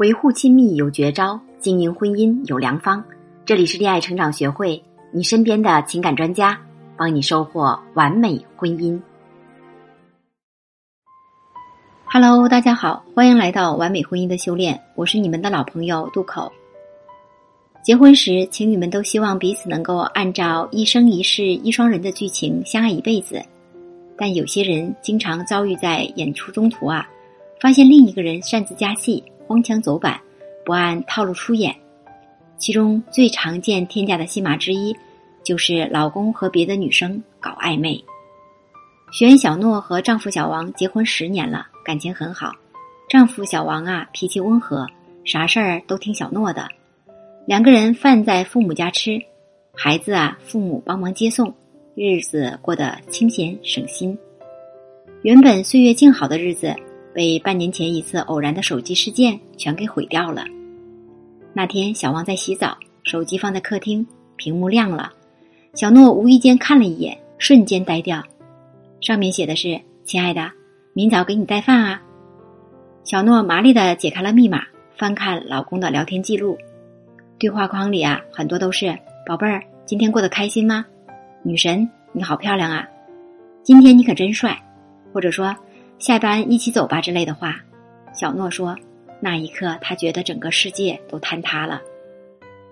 维护亲密有绝招，经营婚姻有良方。这里是恋爱成长学会，你身边的情感专家，帮你收获完美婚姻。Hello，大家好，欢迎来到完美婚姻的修炼，我是你们的老朋友渡口。结婚时，情侣们都希望彼此能够按照一生一世一双人的剧情相爱一辈子，但有些人经常遭遇在演出中途啊，发现另一个人擅自加戏。荒腔走板，不按套路出演，其中最常见天价的戏码之一，就是老公和别的女生搞暧昧。学员小诺和丈夫小王结婚十年了，感情很好。丈夫小王啊，脾气温和，啥事儿都听小诺的。两个人饭在父母家吃，孩子啊，父母帮忙接送，日子过得清闲省心。原本岁月静好的日子。被半年前一次偶然的手机事件全给毁掉了。那天，小王在洗澡，手机放在客厅，屏幕亮了。小诺无意间看了一眼，瞬间呆掉。上面写的是：“亲爱的，明早给你带饭啊。”小诺麻利的解开了密码，翻看老公的聊天记录，对话框里啊，很多都是“宝贝儿，今天过得开心吗？”“女神，你好漂亮啊！”“今天你可真帅。”或者说。下班一起走吧之类的话，小诺说：“那一刻，他觉得整个世界都坍塌了。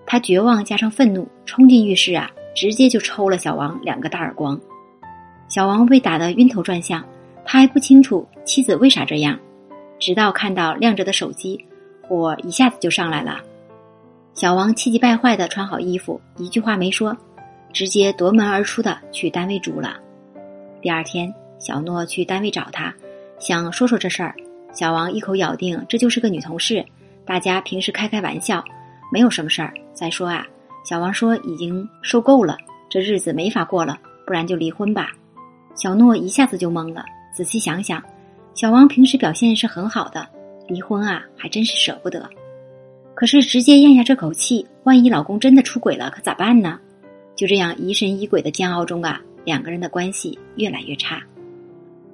他绝望加上愤怒，冲进浴室啊，直接就抽了小王两个大耳光。小王被打得晕头转向，他还不清楚妻子为啥这样，直到看到亮着的手机，火一下子就上来了。小王气急败坏的穿好衣服，一句话没说，直接夺门而出的去单位住了。第二天，小诺去单位找他。”想说说这事儿，小王一口咬定这就是个女同事，大家平时开开玩笑，没有什么事儿。再说啊，小王说已经受够了，这日子没法过了，不然就离婚吧。小诺一下子就懵了，仔细想想，小王平时表现是很好的，离婚啊还真是舍不得。可是直接咽下这口气，万一老公真的出轨了，可咋办呢？就这样疑神疑鬼的煎熬中啊，两个人的关系越来越差。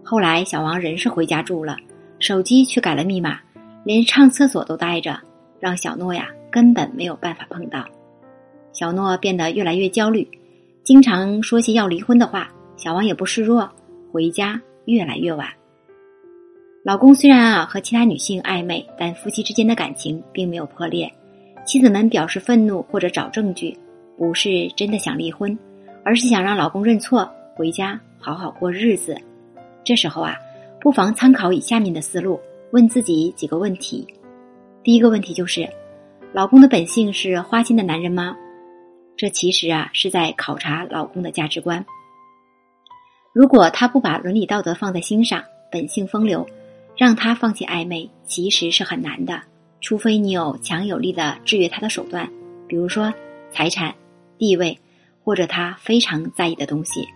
后来，小王人是回家住了，手机却改了密码，连上厕所都带着，让小诺呀根本没有办法碰到。小诺变得越来越焦虑，经常说些要离婚的话。小王也不示弱，回家越来越晚。老公虽然啊和其他女性暧昧，但夫妻之间的感情并没有破裂。妻子们表示愤怒或者找证据，不是真的想离婚，而是想让老公认错，回家好好过日子。这时候啊，不妨参考以下面的思路，问自己几个问题。第一个问题就是：老公的本性是花心的男人吗？这其实啊是在考察老公的价值观。如果他不把伦理道德放在心上，本性风流，让他放弃暧昧其实是很难的。除非你有强有力的制约他的手段，比如说财产、地位，或者他非常在意的东西。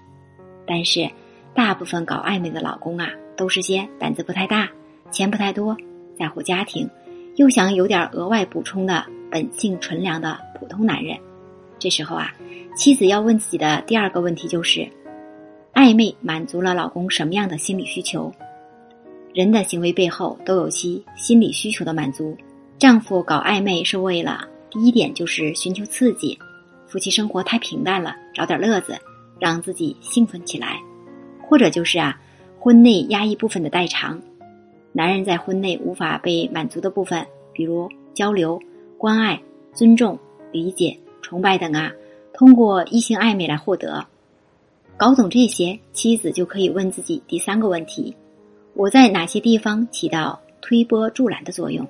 但是。大部分搞暧昧的老公啊，都是些胆子不太大、钱不太多、在乎家庭，又想有点额外补充的本性纯良的普通男人。这时候啊，妻子要问自己的第二个问题就是：暧昧满足了老公什么样的心理需求？人的行为背后都有其心理需求的满足。丈夫搞暧昧是为了第一点就是寻求刺激，夫妻生活太平淡了，找点乐子，让自己兴奋起来。或者就是啊，婚内压抑部分的代偿，男人在婚内无法被满足的部分，比如交流、关爱、尊重、理解、崇拜等啊，通过异性暧昧来获得。搞懂这些，妻子就可以问自己第三个问题：我在哪些地方起到推波助澜的作用？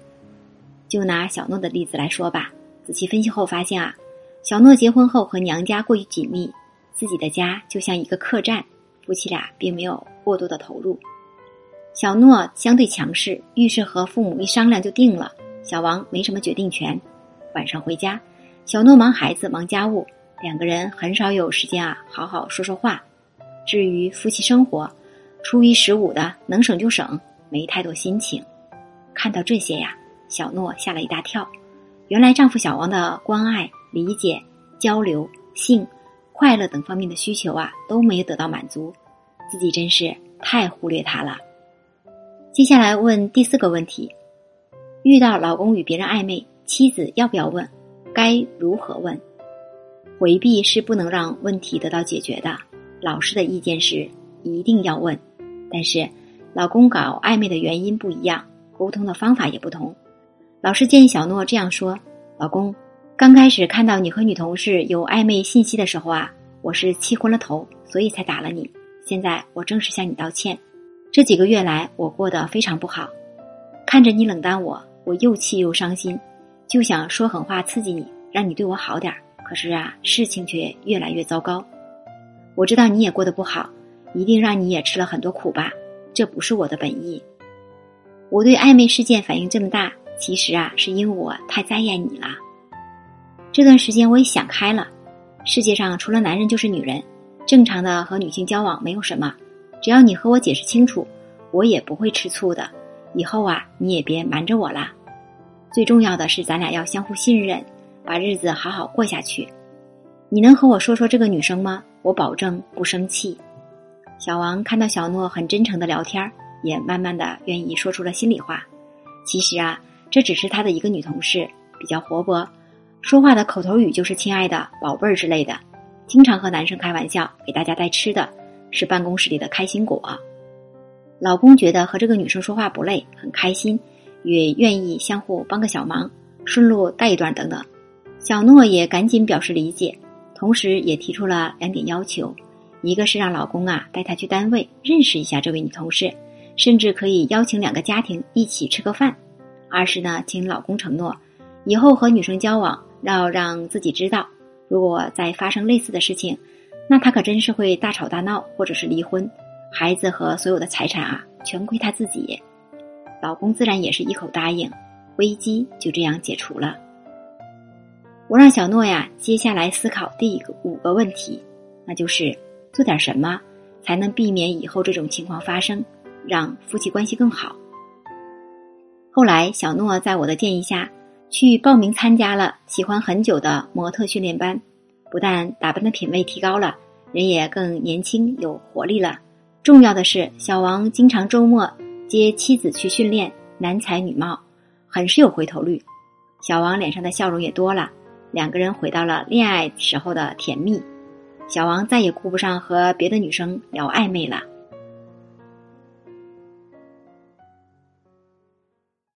就拿小诺的例子来说吧，仔细分析后发现啊，小诺结婚后和娘家过于紧密，自己的家就像一个客栈。夫妻俩并没有过多的投入，小诺相对强势，遇事和父母一商量就定了。小王没什么决定权。晚上回家，小诺忙孩子忙家务，两个人很少有时间啊好好说说话。至于夫妻生活，初一十五的能省就省，没太多心情。看到这些呀，小诺吓了一大跳。原来丈夫小王的关爱、理解、交流、性。快乐等方面的需求啊都没有得到满足，自己真是太忽略他了。接下来问第四个问题：遇到老公与别人暧昧，妻子要不要问？该如何问？回避是不能让问题得到解决的。老师的意见是一定要问，但是老公搞暧昧的原因不一样，沟通的方法也不同。老师建议小诺这样说：“老公，刚开始看到你和女同事有暧昧信息的时候啊，我是气昏了头，所以才打了你。现在我正式向你道歉。这几个月来，我过得非常不好，看着你冷淡我，我又气又伤心，就想说狠话刺激你，让你对我好点儿。可是啊，事情却越来越糟糕。我知道你也过得不好，一定让你也吃了很多苦吧？这不是我的本意。我对暧昧事件反应这么大。”其实啊，是因为我太在意你了。这段时间我也想开了，世界上除了男人就是女人，正常的和女性交往没有什么，只要你和我解释清楚，我也不会吃醋的。以后啊，你也别瞒着我啦。最重要的是，咱俩要相互信任，把日子好好过下去。你能和我说说这个女生吗？我保证不生气。小王看到小诺很真诚的聊天，也慢慢的愿意说出了心里话。其实啊。这只是他的一个女同事，比较活泼，说话的口头语就是“亲爱的”“宝贝儿”之类的，经常和男生开玩笑，给大家带吃的，是办公室里的开心果。老公觉得和这个女生说话不累，很开心，也愿意相互帮个小忙，顺路带一段等等。小诺也赶紧表示理解，同时也提出了两点要求：一个是让老公啊带她去单位认识一下这位女同事，甚至可以邀请两个家庭一起吃个饭。二是呢，请老公承诺，以后和女生交往要让自己知道，如果再发生类似的事情，那他可真是会大吵大闹，或者是离婚，孩子和所有的财产啊，全归他自己。老公自然也是一口答应，危机就这样解除了。我让小诺呀，接下来思考第五个问题，那就是做点什么才能避免以后这种情况发生，让夫妻关系更好。后来，小诺在我的建议下，去报名参加了喜欢很久的模特训练班。不但打扮的品味提高了，人也更年轻有活力了。重要的是，小王经常周末接妻子去训练，男才女貌，很是有回头率。小王脸上的笑容也多了，两个人回到了恋爱时候的甜蜜。小王再也顾不上和别的女生聊暧昧了。